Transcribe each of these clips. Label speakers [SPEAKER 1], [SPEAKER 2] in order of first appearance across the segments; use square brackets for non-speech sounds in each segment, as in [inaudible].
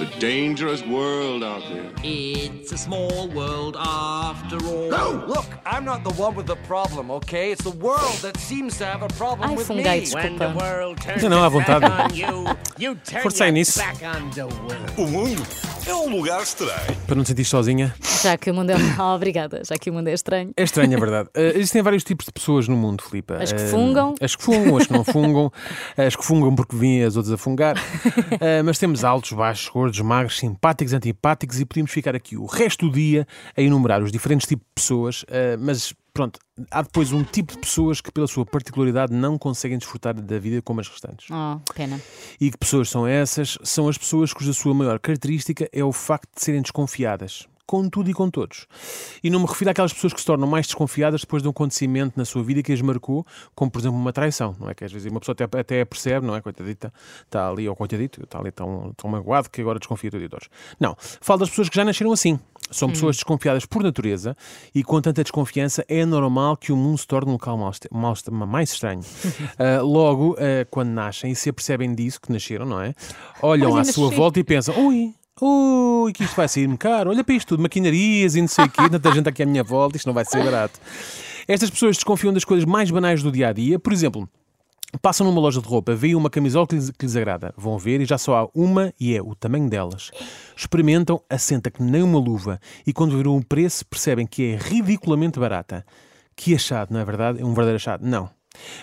[SPEAKER 1] It's a dangerous world out there.
[SPEAKER 2] It's a small world after all.
[SPEAKER 3] No! Look, I'm not the one with the problem, okay? It's the world that seems to have a problem
[SPEAKER 4] Ai,
[SPEAKER 3] with
[SPEAKER 4] fungai,
[SPEAKER 3] me.
[SPEAKER 2] When the
[SPEAKER 4] desculpa.
[SPEAKER 2] world turns
[SPEAKER 5] Não, não, à vontade.
[SPEAKER 2] back on you, you turn
[SPEAKER 5] Força aí
[SPEAKER 2] your
[SPEAKER 5] nisso.
[SPEAKER 2] back on the world.
[SPEAKER 6] O mundo é um lugar estranho.
[SPEAKER 5] Para não te sentir sozinha.
[SPEAKER 4] Já que o mundo é. Oh, [laughs] obrigada, já que o mundo é estranho.
[SPEAKER 5] É estranho, é verdade. [laughs] Eh, existem vários tipos de pessoas no mundo, Filipe.
[SPEAKER 4] As que
[SPEAKER 5] Eh,
[SPEAKER 4] fungam.
[SPEAKER 5] As que fungam, as que não fungam, as que fungam porque vêm as outras a fungar. [laughs] Eh, mas temos altos, baixos, gordos, magros, simpáticos, antipáticos e podíamos ficar aqui o resto do dia a enumerar os diferentes tipos de pessoas, eh, mas pronto, há depois um tipo de pessoas que, pela sua particularidade, não conseguem desfrutar da vida como as restantes.
[SPEAKER 4] Oh, pena.
[SPEAKER 5] E que pessoas são essas? São as pessoas cuja sua maior característica é o facto de serem desconfiadas. Com tudo e com todos. E não me refiro àquelas pessoas que se tornam mais desconfiadas depois de um acontecimento na sua vida que as marcou, como por exemplo uma traição, não é? Que às vezes uma pessoa até, até percebe, não é? Coitadita, está ali, ou coitadito, está ali tão, tão magoado que agora desconfia de todos. Não. Falo das pessoas que já nasceram assim. São pessoas desconfiadas por natureza e com tanta desconfiança é normal que o mundo se torne um local mais, mais, mais estranho. [laughs] Ah, logo, ah, quando nascem e se apercebem disso, que nasceram, não é? Olham
[SPEAKER 4] Olha,
[SPEAKER 5] à sua volta e pensam: ui, ui, que isto vai sair-me caro. Olha para isto tudo, maquinarias e não sei o quê, tanta gente aqui à minha volta, isto não vai ser barato. Estas pessoas desconfiam das coisas mais banais do dia a dia. Por exemplo, Passam numa loja de roupa, veem uma camisola que lhes, que lhes agrada, vão ver e já só há uma e é o tamanho delas. Experimentam, assenta que nem uma luva e quando viram o preço percebem que é ridiculamente barata. Que achado, não é verdade? É um verdadeiro achado? Não.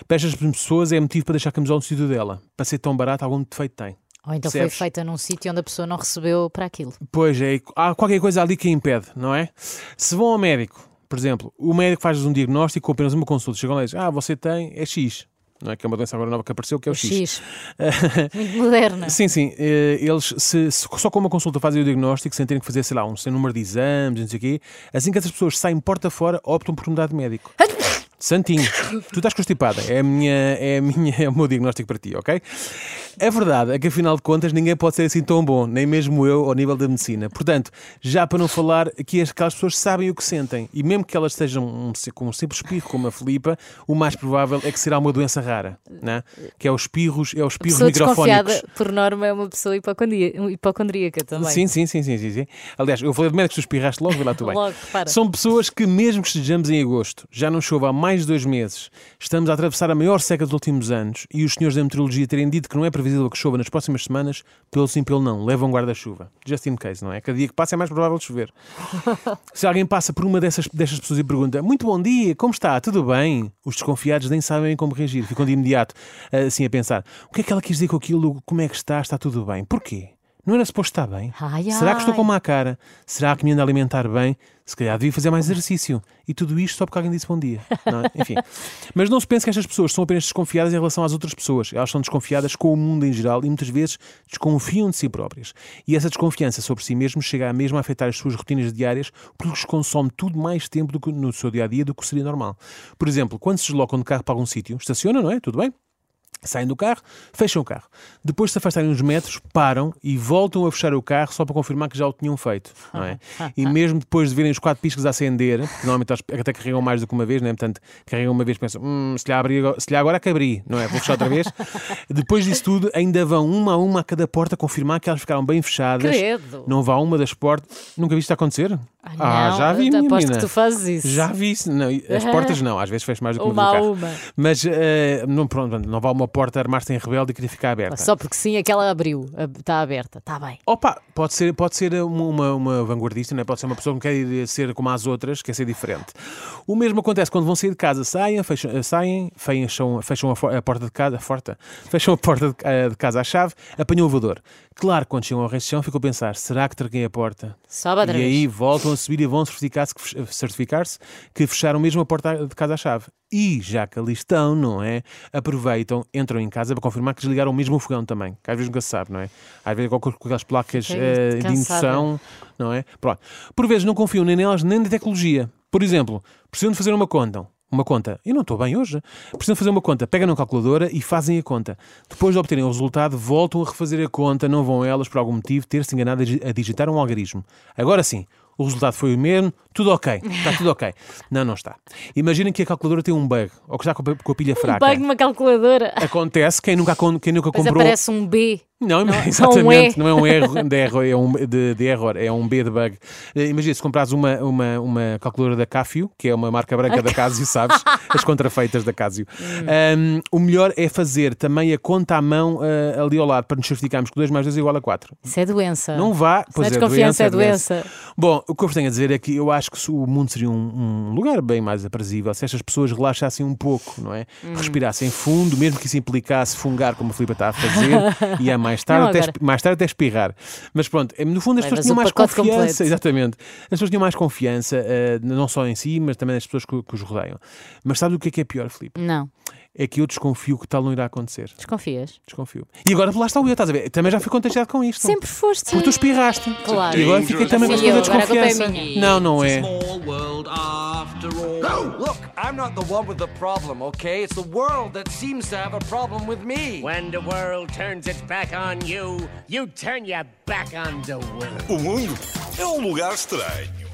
[SPEAKER 5] Para estas pessoas é motivo para deixar a camisola no sítio dela. Para ser tão barata, algum defeito tem.
[SPEAKER 4] Ou então
[SPEAKER 5] Percebes?
[SPEAKER 4] foi feita num sítio onde a pessoa não recebeu para aquilo.
[SPEAKER 5] Pois é, há qualquer coisa ali que impede, não é? Se vão ao médico, por exemplo, o médico faz um diagnóstico com apenas uma consulta, chegam lá e dizem, ah, você tem, é X. Não é que é uma doença agora nova que apareceu, que é o,
[SPEAKER 4] O
[SPEAKER 5] X.
[SPEAKER 4] X. [laughs] Muito moderna.
[SPEAKER 5] Sim, sim. eh, Eles se, se- só com uma consulta fazem o diagnóstico sem terem que fazer, sei lá, um sem número de exames, não sei o quê. Assim que essas pessoas saem porta fora, optam por mudar de médico. [laughs] Santinho, tu estás constipada. É, a minha, é, a minha, é o meu diagnóstico para ti, ok? A verdade é que, afinal de contas, ninguém pode ser assim tão bom, nem mesmo eu, ao nível da medicina. Portanto, já para não falar que aquelas pessoas sabem o que sentem, e mesmo que elas estejam um, com um simples espirro, como a Filipa, o mais provável é que será uma doença rara, né? que é os espirros, é os espirros microfónicos.
[SPEAKER 4] por norma, é uma pessoa hipocondríaca também.
[SPEAKER 5] Sim, sim, sim, sim, sim, sim. Aliás, eu falei de médicos, tu espirraste logo, vê lá tu bem.
[SPEAKER 4] Logo, repara.
[SPEAKER 5] São pessoas que, mesmo que estejamos em agosto, já não chove há mais de dois meses, estamos a atravessar a maior seca dos últimos anos e os senhores da meteorologia terem dito que não é previsível que chova nas próximas semanas, pelo sim, pelo não, levam guarda-chuva. Just in case, não é? Cada dia que passa é mais provável de chover. [laughs] Se alguém passa por uma dessas, destas pessoas e pergunta muito bom dia, como está? Tudo bem? Os desconfiados nem sabem como reagir, ficam de imediato assim a pensar o que é que ela quis dizer com aquilo, como é que está, está tudo bem. Porquê? Não era suposto estar bem?
[SPEAKER 4] Ai,
[SPEAKER 5] Será que estou com má cara? Será que me ando a alimentar bem? Se calhar devia fazer mais exercício. E tudo isto só porque alguém disse bom dia. é? Enfim. [laughs] Mas não se pense que estas pessoas são apenas desconfiadas em relação às outras pessoas. Elas são desconfiadas com o mundo em geral e muitas vezes desconfiam de si próprias. E essa desconfiança sobre si mesmos chega a mesmo a afetar as suas rotinas diárias porque lhes consome tudo mais tempo do que no seu dia a dia do que seria normal. Por exemplo, quando se deslocam de carro para algum sítio, estacionam, não é? Tudo bem? Saem do carro, fecham o carro. Depois de se afastarem uns metros, param e voltam a fechar o carro só para confirmar que já o tinham feito. Não é? [laughs] E mesmo depois de verem os quatro piscas a acender, que normalmente até carregam mais do que uma vez, não é? portanto, carregam uma vez e pensam, hum, se, lhe abri, agora- se lhe agora que abri, não é? Vou fechar outra vez. [laughs] depois disso tudo, ainda vão uma a uma a cada porta confirmar que elas ficaram bem fechadas.
[SPEAKER 4] Credo.
[SPEAKER 5] Não vá uma das portas. Nunca viste isto acontecer?
[SPEAKER 4] Ah, não,
[SPEAKER 5] já vi, minha
[SPEAKER 4] aposto
[SPEAKER 5] menina.
[SPEAKER 4] que tu fazes isso.
[SPEAKER 5] Já vi isso. Não, as [laughs] portas não, às vezes fez mais do que uma,
[SPEAKER 4] Uma
[SPEAKER 5] vez
[SPEAKER 4] a
[SPEAKER 5] no carro.
[SPEAKER 4] uma.
[SPEAKER 5] Mas eh, não, pronto, não vá a uma porta armar-se em rebelde e querer ficar aberta.
[SPEAKER 4] Só porque sim, aquela abriu, está aberta, está bem.
[SPEAKER 5] Opa, pode ser, pode ser uma, uma, vanguardista, não é? pode ser uma pessoa que quer ser como as outras, quer ser diferente. O mesmo acontece quando vão sair de casa, saem, fecham, saem, fecham, fecham a, porta de casa, a porta, fecham a porta de, eh, de casa à chave, apanham o elevador. Claro, quando chegam ao resto de chão, ficam a pensar: será que traguei a porta?
[SPEAKER 4] Sobe outra
[SPEAKER 5] e
[SPEAKER 4] vez.
[SPEAKER 5] aí voltam a subir e vão certificar-se certificar-se que fecharam mesmo a porta de casa à chave. E já que ali estão, não é? Aproveitam, entram em casa para confirmar que desligaram mesmo o fogão também. Que às vezes nunca se sabe, não é? Às vezes com, com aquelas placas eh, de indução, não é? Pronto. Por vezes não confiam nem nelas nem na tecnologia. Por exemplo, precisam de fazer uma conta. Uma conta. Eu não estou bem hoje. Precisam de fazer uma conta. Pegam na calculadora e fazem a conta. Depois de obterem o resultado, voltam a refazer a conta. Não vão elas, por algum motivo, ter-se enganado a digitar um algarismo. Agora sim, o resultado foi o mesmo. Tudo ok. Está tudo ok. Não, não está. Imaginem que a calculadora tem um bug. Ou que está com a, pilha fraca.
[SPEAKER 4] Bug numa calculadora.
[SPEAKER 5] Acontece. Quem nunca, quem nunca comprou...
[SPEAKER 4] aparece um B.
[SPEAKER 5] Não,
[SPEAKER 4] Não, [laughs]
[SPEAKER 5] exatamente,
[SPEAKER 4] não é.
[SPEAKER 5] um R de error, é um de, de error, é um B de bug. Eh, Imagina, se comprares uma, uma, uma calculadora da Casio, que é uma marca branca da Casio, [laughs] sabes? As contrafeitas da Casio.
[SPEAKER 4] Hum.
[SPEAKER 5] Um, o melhor é fazer também a conta à mão eh, ali ao lado, para nos certificarmos que 2 mais 2 é igual a 4.
[SPEAKER 4] Isso é doença.
[SPEAKER 5] Não vá,
[SPEAKER 4] Se
[SPEAKER 5] pois
[SPEAKER 4] é
[SPEAKER 5] é,
[SPEAKER 4] desconfiança, é
[SPEAKER 5] doença,
[SPEAKER 4] doença.
[SPEAKER 5] Bom, o que eu vos tenho a dizer é que eu acho que o mundo seria um, um lugar bem mais aprazível se estas pessoas relaxassem um pouco, não é?
[SPEAKER 4] Hum.
[SPEAKER 5] Respirassem fundo, mesmo que isso implicasse fungar, como a Filipe está a fazer, [laughs] e a mais tarde,
[SPEAKER 4] Não,
[SPEAKER 5] até,
[SPEAKER 4] agora.
[SPEAKER 5] mais tarde até espirrar. Mas pronto, eh, no fundo as
[SPEAKER 4] Levas
[SPEAKER 5] pessoas tinham mais confiança.
[SPEAKER 4] completo. [laughs]
[SPEAKER 5] Exatamente. As pessoas tinham mais confiança, eh, não só em si, mas também nas pessoas que, que os rodeiam. Mas sabe o que é que é pior, Filipe?
[SPEAKER 4] Não.
[SPEAKER 5] É que eu desconfio que tal não irá acontecer.
[SPEAKER 4] Desconfias?
[SPEAKER 5] Desconfio. E agora lá está o eu, estás a ver? Também já fui contagiado com isto.
[SPEAKER 4] Sempre foste.
[SPEAKER 5] Porque tu espirraste.
[SPEAKER 4] Claro.
[SPEAKER 5] E agora fiquei também com
[SPEAKER 4] a é
[SPEAKER 5] desconfiança.
[SPEAKER 4] minha.
[SPEAKER 5] Não, não é.
[SPEAKER 2] All.
[SPEAKER 3] Look, I'm not the one with the problem, okay? It's the world that seems to have a problem with me.
[SPEAKER 7] When the world turns its back on you, you turn your back on the world.
[SPEAKER 6] O mundo é um lugar estranho.